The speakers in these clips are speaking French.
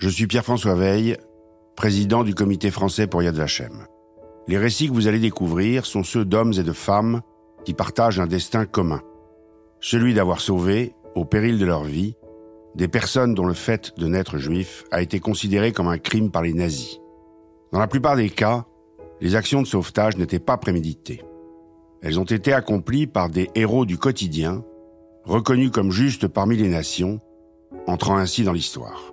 Je suis Pierre-François Veille, président du comité français pour Yad Vashem. Les récits que vous allez découvrir sont ceux d'hommes et de femmes qui partagent un destin commun. Celui d'avoir sauvé, au péril de leur vie, des personnes dont le fait de naître juif a été considéré comme un crime par les nazis. Dans la plupart des cas, les actions de sauvetage n'étaient pas préméditées. Elles ont été accomplies par des héros du quotidien, reconnus comme justes parmi les nations, entrant ainsi dans l'histoire.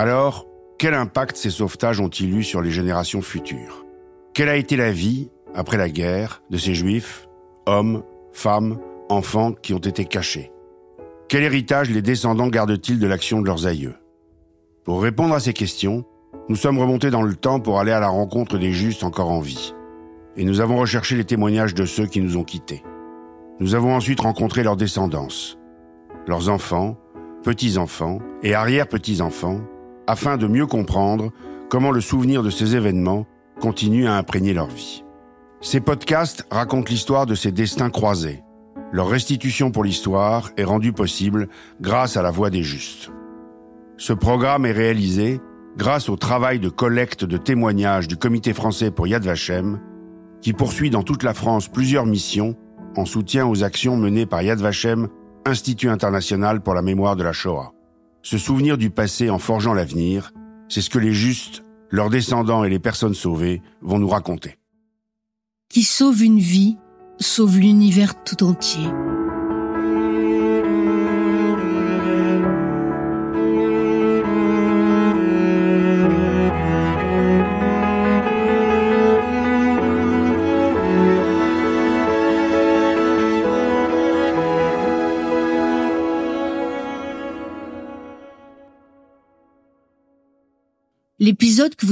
Alors, quel impact ces sauvetages ont-ils eu sur les générations futures? Quelle a été la vie, après la guerre, de ces juifs, hommes, femmes, enfants qui ont été cachés? Quel héritage les descendants gardent-ils de l'action de leurs aïeux? Pour répondre à ces questions, nous sommes remontés dans le temps pour aller à la rencontre des justes encore en vie. Et nous avons recherché les témoignages de ceux qui nous ont quittés. Nous avons ensuite rencontré leurs descendants, leurs enfants, petits-enfants et arrière-petits-enfants, afin de mieux comprendre comment le souvenir de ces événements continue à imprégner leur vie. Ces podcasts racontent l'histoire de ces destins croisés. Leur restitution pour l'histoire est rendue possible grâce à la voix des justes. Ce programme est réalisé grâce au travail de collecte de témoignages du Comité français pour Yad Vashem, qui poursuit dans toute la France plusieurs missions en soutien aux actions menées par Yad Vashem, Institut international pour la mémoire de la Shoah. Se souvenir du passé en forgeant l'avenir, c'est ce que les justes, leurs descendants et les personnes sauvées vont nous raconter. Qui sauve une vie, sauve l'univers tout entier.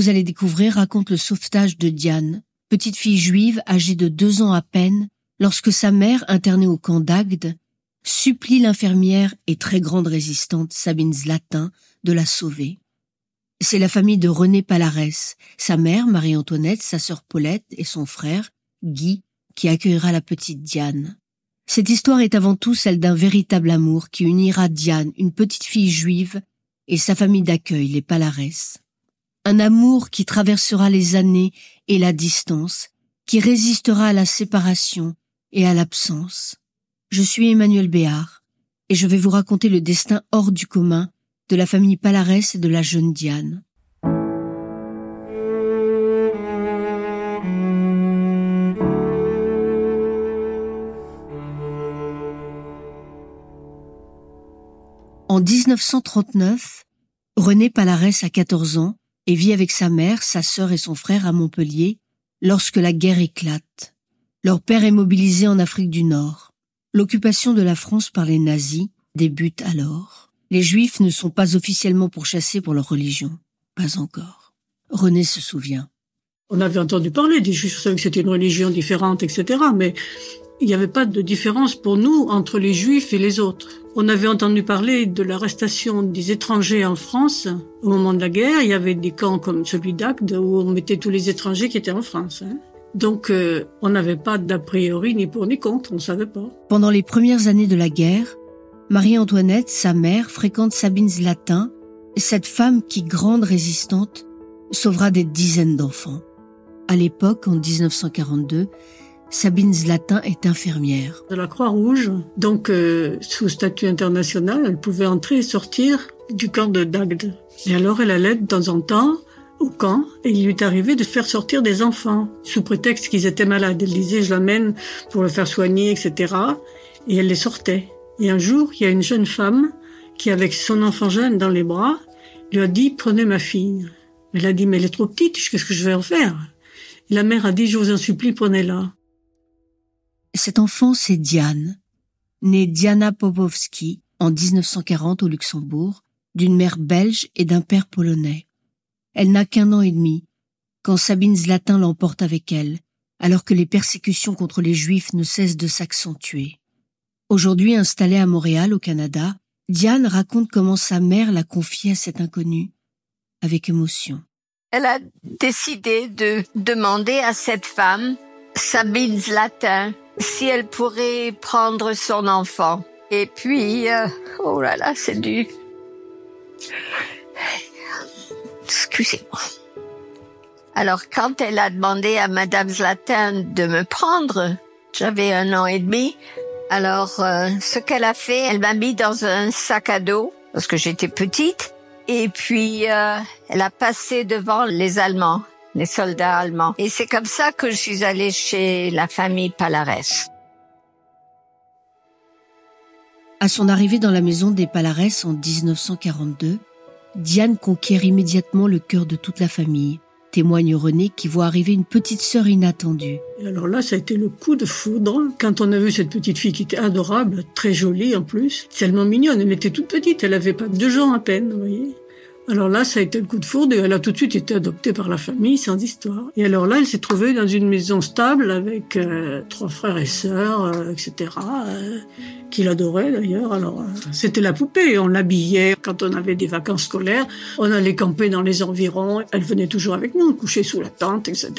Vous allez découvrir raconte le sauvetage de Diane, petite fille juive âgée de deux ans à peine, lorsque sa mère, internée au camp d'Agde, supplie l'infirmière et très grande résistante Sabine Zlatin de la sauver. C'est la famille de René Palarès, sa mère Marie-Antoinette, sa sœur Paulette et son frère, Guy, qui accueillera la petite Diane. Cette histoire est avant tout celle d'un véritable amour qui unira Diane, une petite fille juive, et sa famille d'accueil, les Palarès un amour qui traversera les années et la distance, qui résistera à la séparation et à l'absence. Je suis Emmanuel Béard, et je vais vous raconter le destin hors du commun de la famille Palarès et de la jeune Diane. En 1939, René Palarès a 14 ans et vit avec sa mère, sa sœur et son frère à Montpellier lorsque la guerre éclate. Leur père est mobilisé en Afrique du Nord. L'occupation de la France par les nazis débute alors. Les juifs ne sont pas officiellement pourchassés pour leur religion. Pas encore. René se souvient. On avait entendu parler des juifs, que c'était une religion différente, etc. Mais il n'y avait pas de différence pour nous entre les juifs et les autres. On avait entendu parler de l'arrestation des étrangers en France au moment de la guerre. Il y avait des camps comme celui d'Agde où on mettait tous les étrangers qui étaient en France. Hein. Donc euh, on n'avait pas d'a priori ni pour ni contre, on ne savait pas. Pendant les premières années de la guerre, Marie-Antoinette, sa mère, fréquente Sabine Zlatin, cette femme qui, grande résistante, sauvera des dizaines d'enfants. À l'époque, en 1942, Sabine Zlatin est infirmière. De la Croix-Rouge, donc euh, sous statut international, elle pouvait entrer et sortir du camp de Dagde. Et alors elle allait de temps en temps au camp et il lui est arrivé de faire sortir des enfants sous prétexte qu'ils étaient malades. Elle disait je l'amène pour le faire soigner, etc. Et elle les sortait. Et un jour, il y a une jeune femme qui, avec son enfant jeune dans les bras, lui a dit prenez ma fille. Elle a dit mais elle est trop petite, qu'est-ce que je vais en faire? Et La mère a dit je vous en supplie prenez-la. Cet enfant, c'est Diane, née Diana Popovski en 1940 au Luxembourg, d'une mère belge et d'un père polonais. Elle n'a qu'un an et demi quand Sabine Zlatin l'emporte avec elle, alors que les persécutions contre les Juifs ne cessent de s'accentuer. Aujourd'hui installée à Montréal, au Canada, Diane raconte comment sa mère l'a confiée à cet inconnu, avec émotion. Elle a décidé de demander à cette femme, Sabine Zlatin, si elle pourrait prendre son enfant. Et puis, euh, oh là là, c'est du... poussez-moi. Alors quand elle a demandé à Madame Zlatin de me prendre, j'avais un an et demi. Alors euh, ce qu'elle a fait, elle m'a mis dans un sac à dos parce que j'étais petite. Et puis euh, elle a passé devant les Allemands, les soldats allemands. Et c'est comme ça que je suis allée chez la famille Palares. À son arrivée dans la maison des Palares en 1942, Diane conquiert immédiatement le cœur de toute la famille, témoigne René qui voit arriver une petite sœur inattendue. Et alors là, ça a été le coup de foudre quand on a vu cette petite fille qui était adorable, très jolie en plus, tellement mignonne. Elle était toute petite, elle avait pas deux ans à peine, vous voyez. Alors là, ça a été le coup de foudre et elle a tout de suite été adoptée par la famille sans histoire. Et alors là, elle s'est trouvée dans une maison stable avec euh, trois frères et sœurs, euh, etc., euh, qu'il adorait d'ailleurs. Alors c'était la poupée, on l'habillait quand on avait des vacances scolaires, on allait camper dans les environs, elle venait toujours avec nous, coucher sous la tente, etc.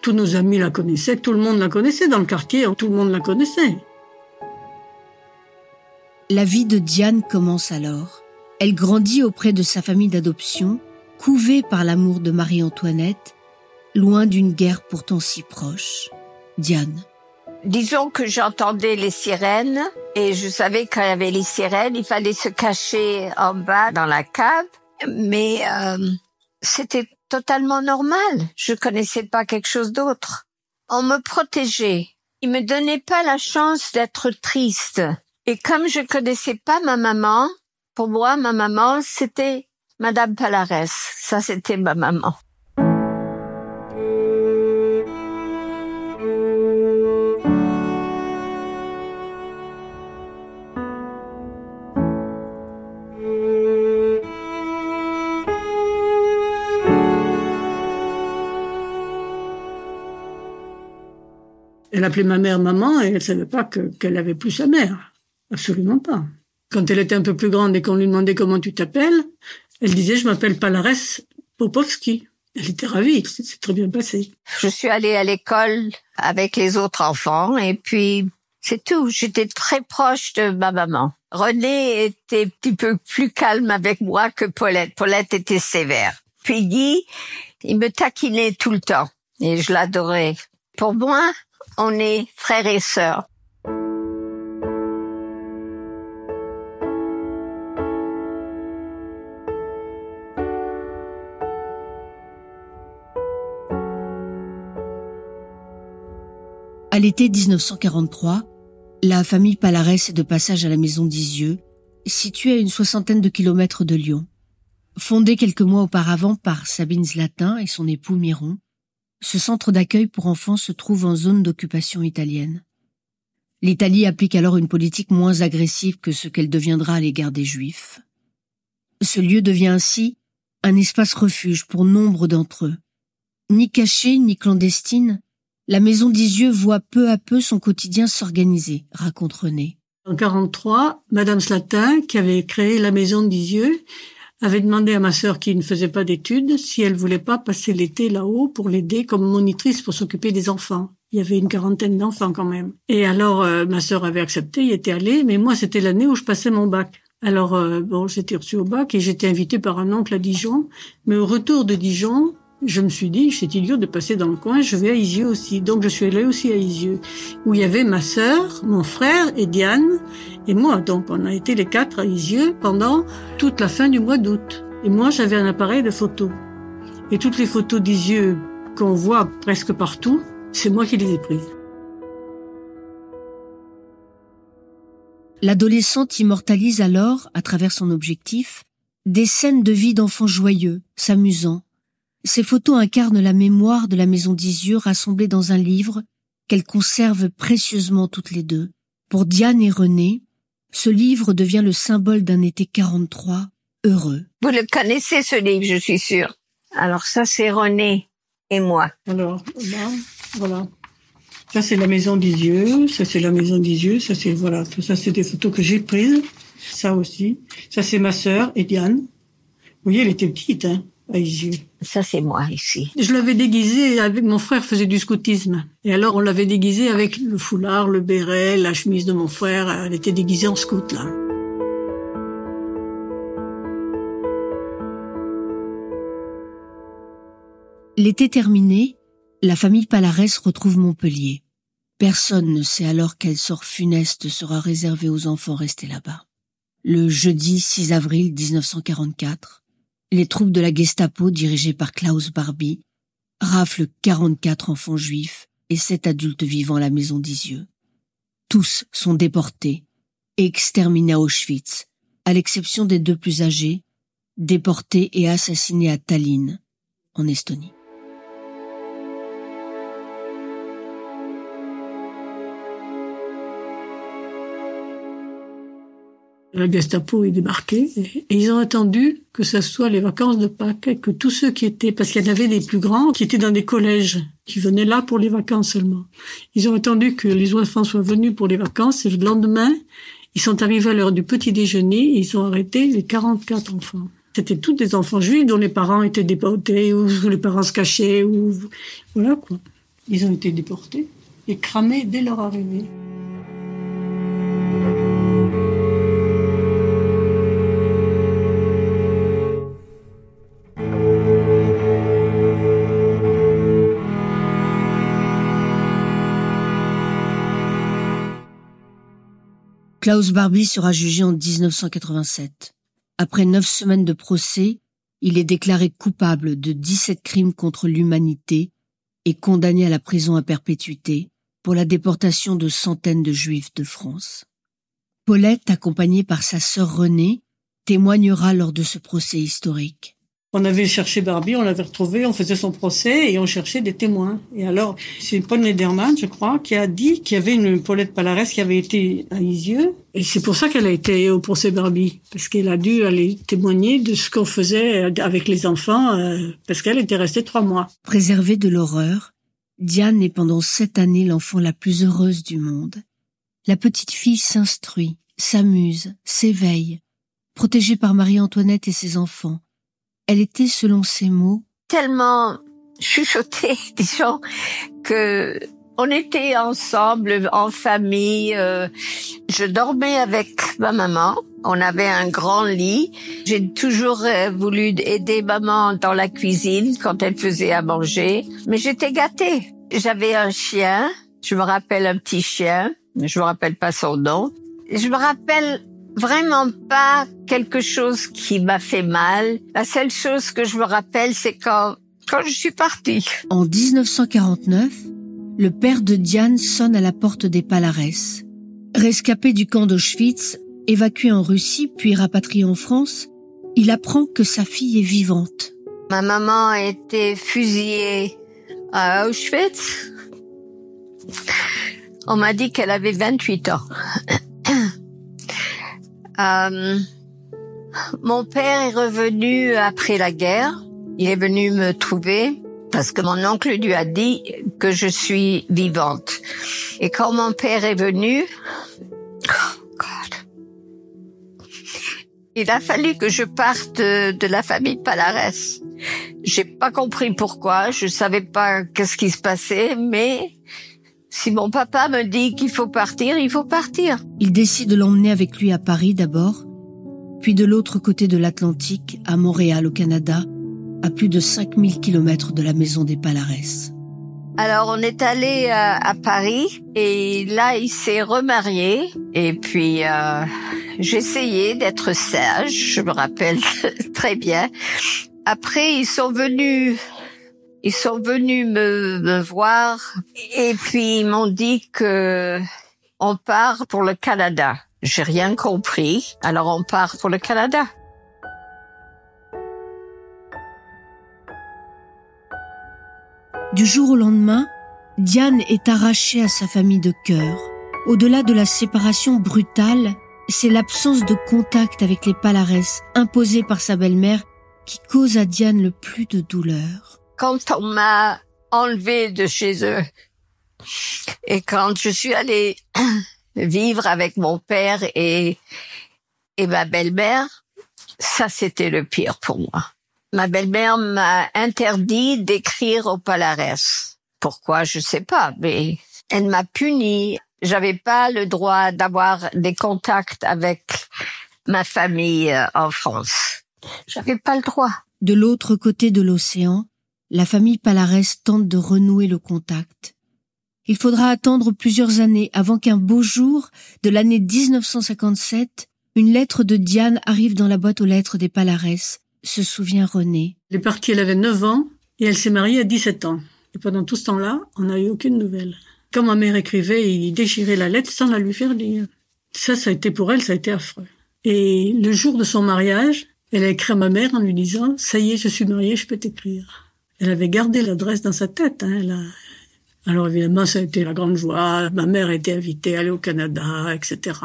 Tous nos amis la connaissaient, tout le monde la connaissait dans le quartier, tout le monde la connaissait. La vie de Diane commence alors. Elle grandit auprès de sa famille d'adoption, couvée par l'amour de Marie-Antoinette, loin d'une guerre pourtant si proche. Diane. Disons que j'entendais les sirènes et je savais quand il y avait les sirènes, il fallait se cacher en bas dans la cave, mais euh, c'était totalement normal. Je connaissais pas quelque chose d'autre. On me protégeait. Il me donnait pas la chance d'être triste. Et comme je connaissais pas ma maman, pour moi, ma maman, c'était Madame Palares. Ça, c'était ma maman. Elle appelait ma mère maman et elle savait pas qu'elle avait plus sa mère. Absolument pas. Quand elle était un peu plus grande et qu'on lui demandait comment tu t'appelles, elle disait je m'appelle Palares Popovski. Elle était ravie, c'est très bien passé. Je suis allée à l'école avec les autres enfants et puis c'est tout. J'étais très proche de ma maman. René était un petit peu plus calme avec moi que Paulette. Paulette était sévère. Puis Guy, il me taquinait tout le temps et je l'adorais. Pour moi, on est frères et sœurs. À l'été 1943, la famille Palares est de passage à la maison d'Isieux, située à une soixantaine de kilomètres de Lyon. Fondée quelques mois auparavant par Sabine Zlatin et son époux Miron, ce centre d'accueil pour enfants se trouve en zone d'occupation italienne. L'Italie applique alors une politique moins agressive que ce qu'elle deviendra à l'égard des Juifs. Ce lieu devient ainsi un espace refuge pour nombre d'entre eux. Ni caché ni clandestine, la maison d'Isieux voit peu à peu son quotidien s'organiser, raconte René. En 43, Madame Slatin, qui avait créé la maison d'Isieux, avait demandé à ma sœur qui ne faisait pas d'études si elle voulait pas passer l'été là-haut pour l'aider comme monitrice pour s'occuper des enfants. Il y avait une quarantaine d'enfants quand même. Et alors euh, ma sœur avait accepté, y était allée, mais moi c'était l'année où je passais mon bac. Alors euh, bon, j'étais reçue au bac et j'étais invitée par un oncle à Dijon. Mais au retour de Dijon, je me suis dit, c'est idiot de passer dans le coin, je vais à Isieux aussi. Donc je suis allée aussi à Isieux, où il y avait ma sœur, mon frère et Diane, et moi. Donc on a été les quatre à Isieux pendant toute la fin du mois d'août. Et moi j'avais un appareil de photo. Et toutes les photos d'Isieux qu'on voit presque partout, c'est moi qui les ai prises. L'adolescente immortalise alors, à travers son objectif, des scènes de vie d'enfants joyeux, s'amusant, ces photos incarnent la mémoire de la maison d'Isieux rassemblée dans un livre qu'elles conservent précieusement toutes les deux. Pour Diane et René, ce livre devient le symbole d'un été 43 heureux. Vous le connaissez ce livre, je suis sûre. Alors ça, c'est René et moi. Alors, là, voilà. Ça, c'est la maison d'Isieux. Ça, c'est la maison d'Isieux. Ça, c'est, voilà. Tout ça, c'est des photos que j'ai prises. Ça aussi. Ça, c'est ma sœur, Diane. Vous voyez, elle était petite, hein. Ça, c'est moi ici. Je l'avais déguisé avec mon frère faisait du scoutisme. Et alors, on l'avait déguisé avec le foulard, le béret, la chemise de mon frère. Elle était déguisée en scout, là. L'été terminé, la famille Palarès retrouve Montpellier. Personne ne sait alors quel sort funeste sera réservé aux enfants restés là-bas. Le jeudi 6 avril 1944, les troupes de la Gestapo dirigées par Klaus Barbie raflent 44 enfants juifs et 7 adultes vivant à la maison d'Isieux. Tous sont déportés et exterminés à Auschwitz, à l'exception des deux plus âgés, déportés et assassinés à Tallinn, en Estonie. La Gestapo est débarquée et ils ont attendu que ce soit les vacances de Pâques, que tous ceux qui étaient, parce qu'il y en avait des plus grands qui étaient dans des collèges, qui venaient là pour les vacances seulement. Ils ont attendu que les enfants soient venus pour les vacances et le lendemain, ils sont arrivés à l'heure du petit déjeuner et ils ont arrêté les 44 enfants. C'était tous des enfants juifs dont les parents étaient déportés ou les parents se cachaient ou voilà quoi. Ils ont été déportés et cramés dès leur arrivée. Klaus Barbie sera jugé en 1987. Après neuf semaines de procès, il est déclaré coupable de 17 crimes contre l'humanité et condamné à la prison à perpétuité pour la déportation de centaines de juifs de France. Paulette, accompagnée par sa sœur Renée, témoignera lors de ce procès historique. On avait cherché Barbie, on l'avait retrouvé, on faisait son procès et on cherchait des témoins. Et alors, c'est Paul Nederman, je crois, qui a dit qu'il y avait une Paulette Palares qui avait été à Isieux. Et c'est pour ça qu'elle a été au procès Barbie. Parce qu'elle a dû aller témoigner de ce qu'on faisait avec les enfants, euh, parce qu'elle était restée trois mois. Préservée de l'horreur, Diane est pendant sept années l'enfant la plus heureuse du monde. La petite fille s'instruit, s'amuse, s'éveille, protégée par Marie-Antoinette et ses enfants elle était, selon ses mots, tellement chuchotée, disons, que on était ensemble en famille. Euh, je dormais avec ma maman. On avait un grand lit. J'ai toujours euh, voulu aider maman dans la cuisine quand elle faisait à manger. Mais j'étais gâtée. J'avais un chien. Je me rappelle un petit chien. Je me rappelle pas son nom. Je me rappelle vraiment pas quelque chose qui m'a fait mal. La seule chose que je me rappelle, c'est quand, quand je suis partie. En 1949, le père de Diane sonne à la porte des Palares. Rescapé du camp d'Auschwitz, évacué en Russie puis rapatrié en France, il apprend que sa fille est vivante. Ma maman a été fusillée à Auschwitz. On m'a dit qu'elle avait 28 ans. Euh, mon père est revenu après la guerre. Il est venu me trouver parce que mon oncle lui a dit que je suis vivante. Et quand mon père est venu, oh God, il a fallu que je parte de, la famille Palares. J'ai pas compris pourquoi, je savais pas qu'est-ce qui se passait, mais si mon papa me dit qu'il faut partir, il faut partir. Il décide de l'emmener avec lui à Paris d'abord, puis de l'autre côté de l'Atlantique, à Montréal au Canada, à plus de 5000 kilomètres de la maison des Palares. Alors on est allé euh, à, Paris et là il s'est remarié et puis euh, j'essayais d'être sage, je me rappelle très bien. Après ils sont venus ils sont venus me, voir et puis ils m'ont dit que on part pour le Canada. J'ai rien compris. Alors on part pour le Canada. Du jour au lendemain, Diane est arrachée à sa famille de cœur. Au-delà de la séparation brutale, c'est l'absence de contact avec les Palares imposée par sa belle-mère qui cause à Diane le plus de douleur quand on m'a enlevé de chez eux et quand je suis allée vivre avec mon père et, et ma belle-mère, ça c'était le pire pour moi. Ma belle-mère m'a interdit d'écrire au Palares. Pourquoi, je sais pas, mais elle m'a puni. J'avais pas le droit d'avoir des contacts avec ma famille euh, en France. J'avais pas le droit. De l'autre côté de l'océan, la famille Palarès tente de renouer le contact. Il faudra attendre plusieurs années avant qu'un beau jour de l'année 1957, une lettre de Diane arrive dans la boîte aux lettres des Palarès, se souvient René. Elle est partie, elle avait 9 ans et elle s'est mariée à 17 ans. Et pendant tout ce temps-là, on n'a eu aucune nouvelle. Quand ma mère écrivait, il déchirait la lettre sans la lui faire lire. Ça, ça a été pour elle, ça a été affreux. Et le jour de son mariage, elle a écrit à ma mère en lui disant « Ça y est, je suis mariée, je peux t'écrire ». Elle avait gardé l'adresse dans sa tête. Hein, elle a... Alors évidemment, ça a été la grande joie. Ma mère été invitée à aller au Canada, etc.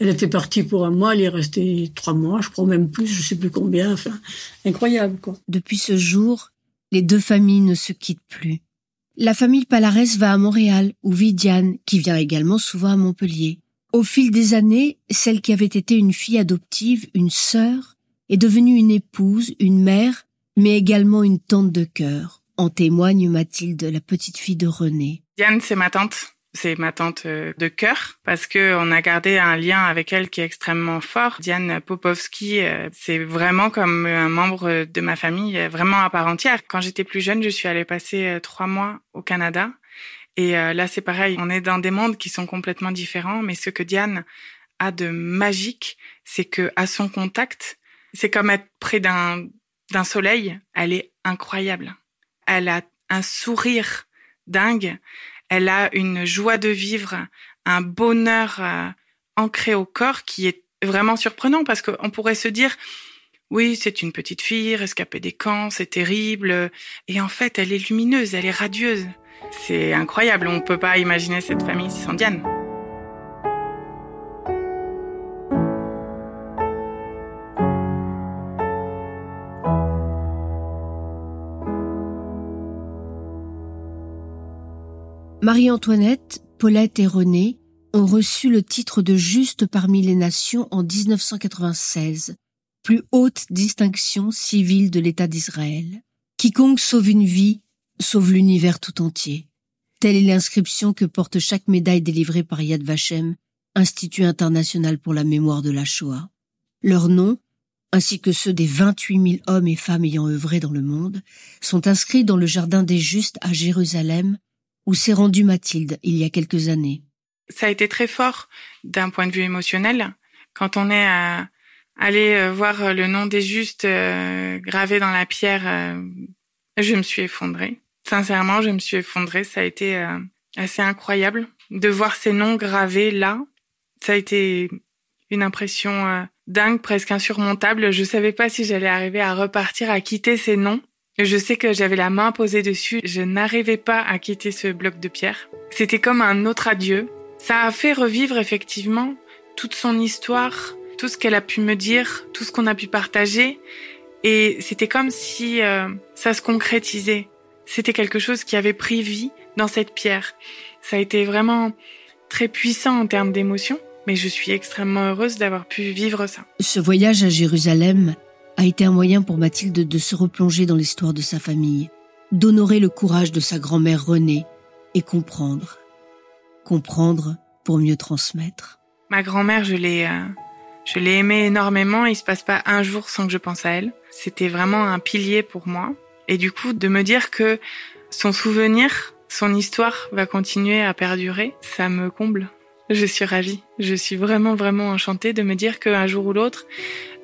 Elle était partie pour un mois, elle est restée trois mois, je crois même plus, je sais plus combien. Enfin, incroyable, quoi. Depuis ce jour, les deux familles ne se quittent plus. La famille Palarès va à Montréal, où vit Diane, qui vient également souvent à Montpellier. Au fil des années, celle qui avait été une fille adoptive, une sœur, est devenue une épouse, une mère, mais également une tante de cœur. En témoigne Mathilde, la petite fille de René. Diane, c'est ma tante. C'est ma tante euh, de cœur parce que on a gardé un lien avec elle qui est extrêmement fort. Diane Popovski, euh, c'est vraiment comme un membre de ma famille, euh, vraiment à part entière. Quand j'étais plus jeune, je suis allée passer trois mois au Canada. Et là, c'est pareil. On est dans des mondes qui sont complètement différents, mais ce que Diane a de magique, c'est que à son contact, c'est comme être près d'un d'un soleil. Elle est incroyable elle a un sourire dingue, elle a une joie de vivre, un bonheur euh, ancré au corps qui est vraiment surprenant parce qu'on pourrait se dire oui, c'est une petite fille rescapée des camps, c'est terrible. Et en fait, elle est lumineuse, elle est radieuse. C'est incroyable, on ne peut pas imaginer cette famille sans Diane. Marie-Antoinette, Paulette et René ont reçu le titre de juste parmi les nations en 1996, plus haute distinction civile de l'État d'Israël. Quiconque sauve une vie, sauve l'univers tout entier. Telle est l'inscription que porte chaque médaille délivrée par Yad Vashem, Institut international pour la mémoire de la Shoah. Leurs noms, ainsi que ceux des 28 000 hommes et femmes ayant œuvré dans le monde, sont inscrits dans le Jardin des Justes à Jérusalem où s'est rendue Mathilde il y a quelques années? Ça a été très fort d'un point de vue émotionnel. Quand on est à aller euh, voir le nom des justes euh, gravé dans la pierre, euh, je me suis effondrée. Sincèrement, je me suis effondrée. Ça a été assez incroyable de voir ces noms gravés là. Ça a été une impression dingue, presque insurmontable. Je savais pas si j'allais arriver à repartir, à quitter ces noms. Je sais que j'avais la main posée dessus, je n'arrivais pas à quitter ce bloc de pierre. C'était comme un autre adieu. Ça a fait revivre effectivement toute son histoire, tout ce qu'elle a pu me dire, tout ce qu'on a pu partager. Et c'était comme si euh, ça se concrétisait. C'était quelque chose qui avait pris vie dans cette pierre. Ça a été vraiment très puissant en termes d'émotion, mais je suis extrêmement heureuse d'avoir pu vivre ça. Ce voyage à Jérusalem a été un moyen pour Mathilde de se replonger dans l'histoire de sa famille, d'honorer le courage de sa grand-mère Renée et comprendre. Comprendre pour mieux transmettre. Ma grand-mère, je l'ai, euh, je l'ai aimée énormément. Il se passe pas un jour sans que je pense à elle. C'était vraiment un pilier pour moi. Et du coup, de me dire que son souvenir, son histoire va continuer à perdurer, ça me comble. Je suis ravie. Je suis vraiment, vraiment enchantée de me dire qu'un jour ou l'autre,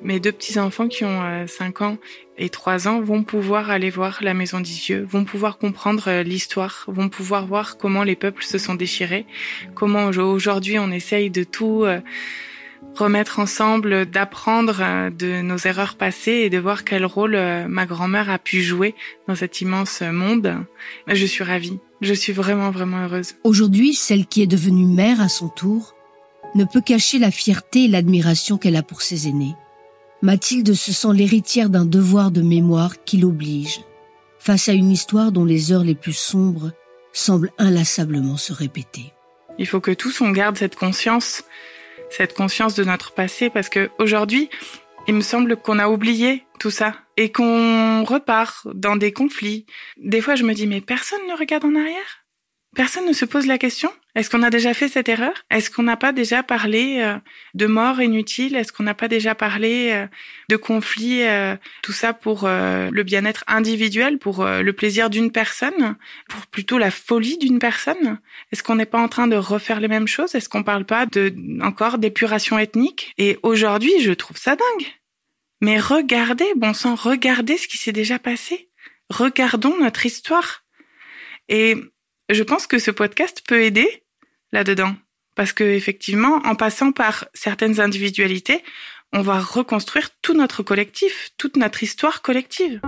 mes deux petits-enfants qui ont 5 euh, ans et 3 ans vont pouvoir aller voir la Maison des Yeux, vont pouvoir comprendre euh, l'histoire, vont pouvoir voir comment les peuples se sont déchirés, comment aujourd'hui on essaye de tout euh, remettre ensemble, d'apprendre de nos erreurs passées et de voir quel rôle ma grand-mère a pu jouer dans cet immense monde. Je suis ravie. Je suis vraiment, vraiment heureuse. Aujourd'hui, celle qui est devenue mère à son tour ne peut cacher la fierté et l'admiration qu'elle a pour ses aînés. Mathilde se sent l'héritière d'un devoir de mémoire qui l'oblige, face à une histoire dont les heures les plus sombres semblent inlassablement se répéter. Il faut que tous on garde cette conscience, cette conscience de notre passé, parce que aujourd'hui, il me semble qu'on a oublié tout ça et qu'on repart dans des conflits. Des fois, je me dis, mais personne ne regarde en arrière? Personne ne se pose la question? Est-ce qu'on a déjà fait cette erreur? Est-ce qu'on n'a pas déjà parlé euh, de mort inutile? Est-ce qu'on n'a pas déjà parlé euh, de conflits euh, Tout ça pour le bien-être individuel, pour le plaisir d'une personne, pour plutôt la folie d'une personne? Est-ce qu'on n'est pas en train de refaire les mêmes choses? Est-ce qu'on parle pas de encore d'épuration ethnique? Et aujourd'hui, je trouve ça dingue. Mais regardez, bon sang, regardez ce qui s'est déjà passé. Regardons notre histoire. Et je pense que ce podcast peut aider là-dedans. Parce que effectivement, en passant par certaines individualités, on va reconstruire tout notre collectif, toute notre histoire collective.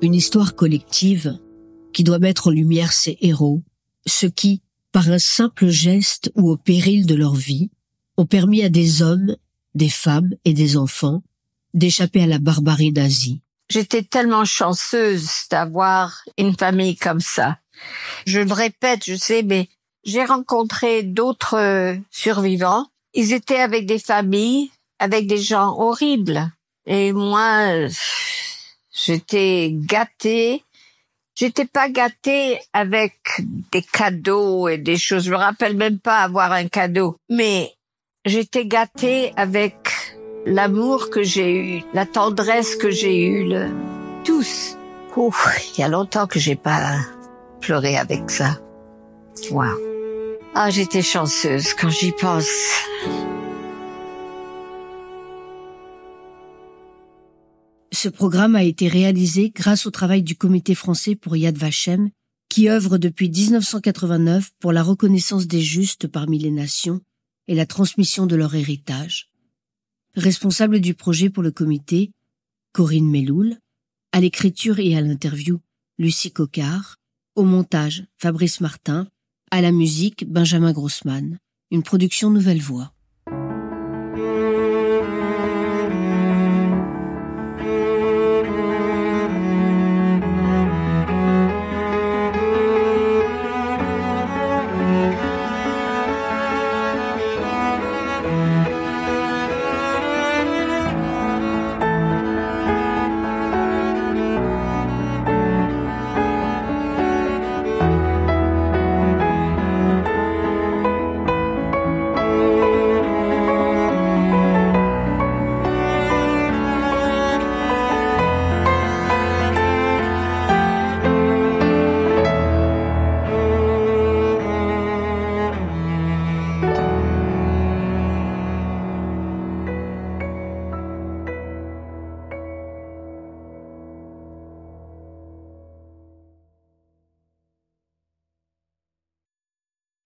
Une histoire collective qui doit mettre en lumière ses héros, ceux qui, par un simple geste ou au péril de leur vie, ont permis à des hommes, des femmes et des enfants d'échapper à la barbarie nazie. J'étais tellement chanceuse d'avoir une famille comme ça. Je le répète, je sais, mais j'ai rencontré d'autres euh, survivants. Ils étaient avec des familles, avec des gens horribles. Et moi, j'étais gâtée J'étais pas gâtée avec des cadeaux et des choses. Je me rappelle même pas avoir un cadeau. Mais j'étais gâtée avec l'amour que j'ai eu, la tendresse que j'ai eue, le... tous. il y a longtemps que j'ai pas pleuré avec ça. Wow. Ah, j'étais chanceuse quand j'y pense. Ce programme a été réalisé grâce au travail du Comité français pour Yad Vashem, qui œuvre depuis 1989 pour la reconnaissance des justes parmi les nations et la transmission de leur héritage. Responsable du projet pour le comité, Corinne Meloul, à l'écriture et à l'interview, Lucie Cocard, au montage, Fabrice Martin, à la musique, Benjamin Grossman, une production Nouvelle Voix.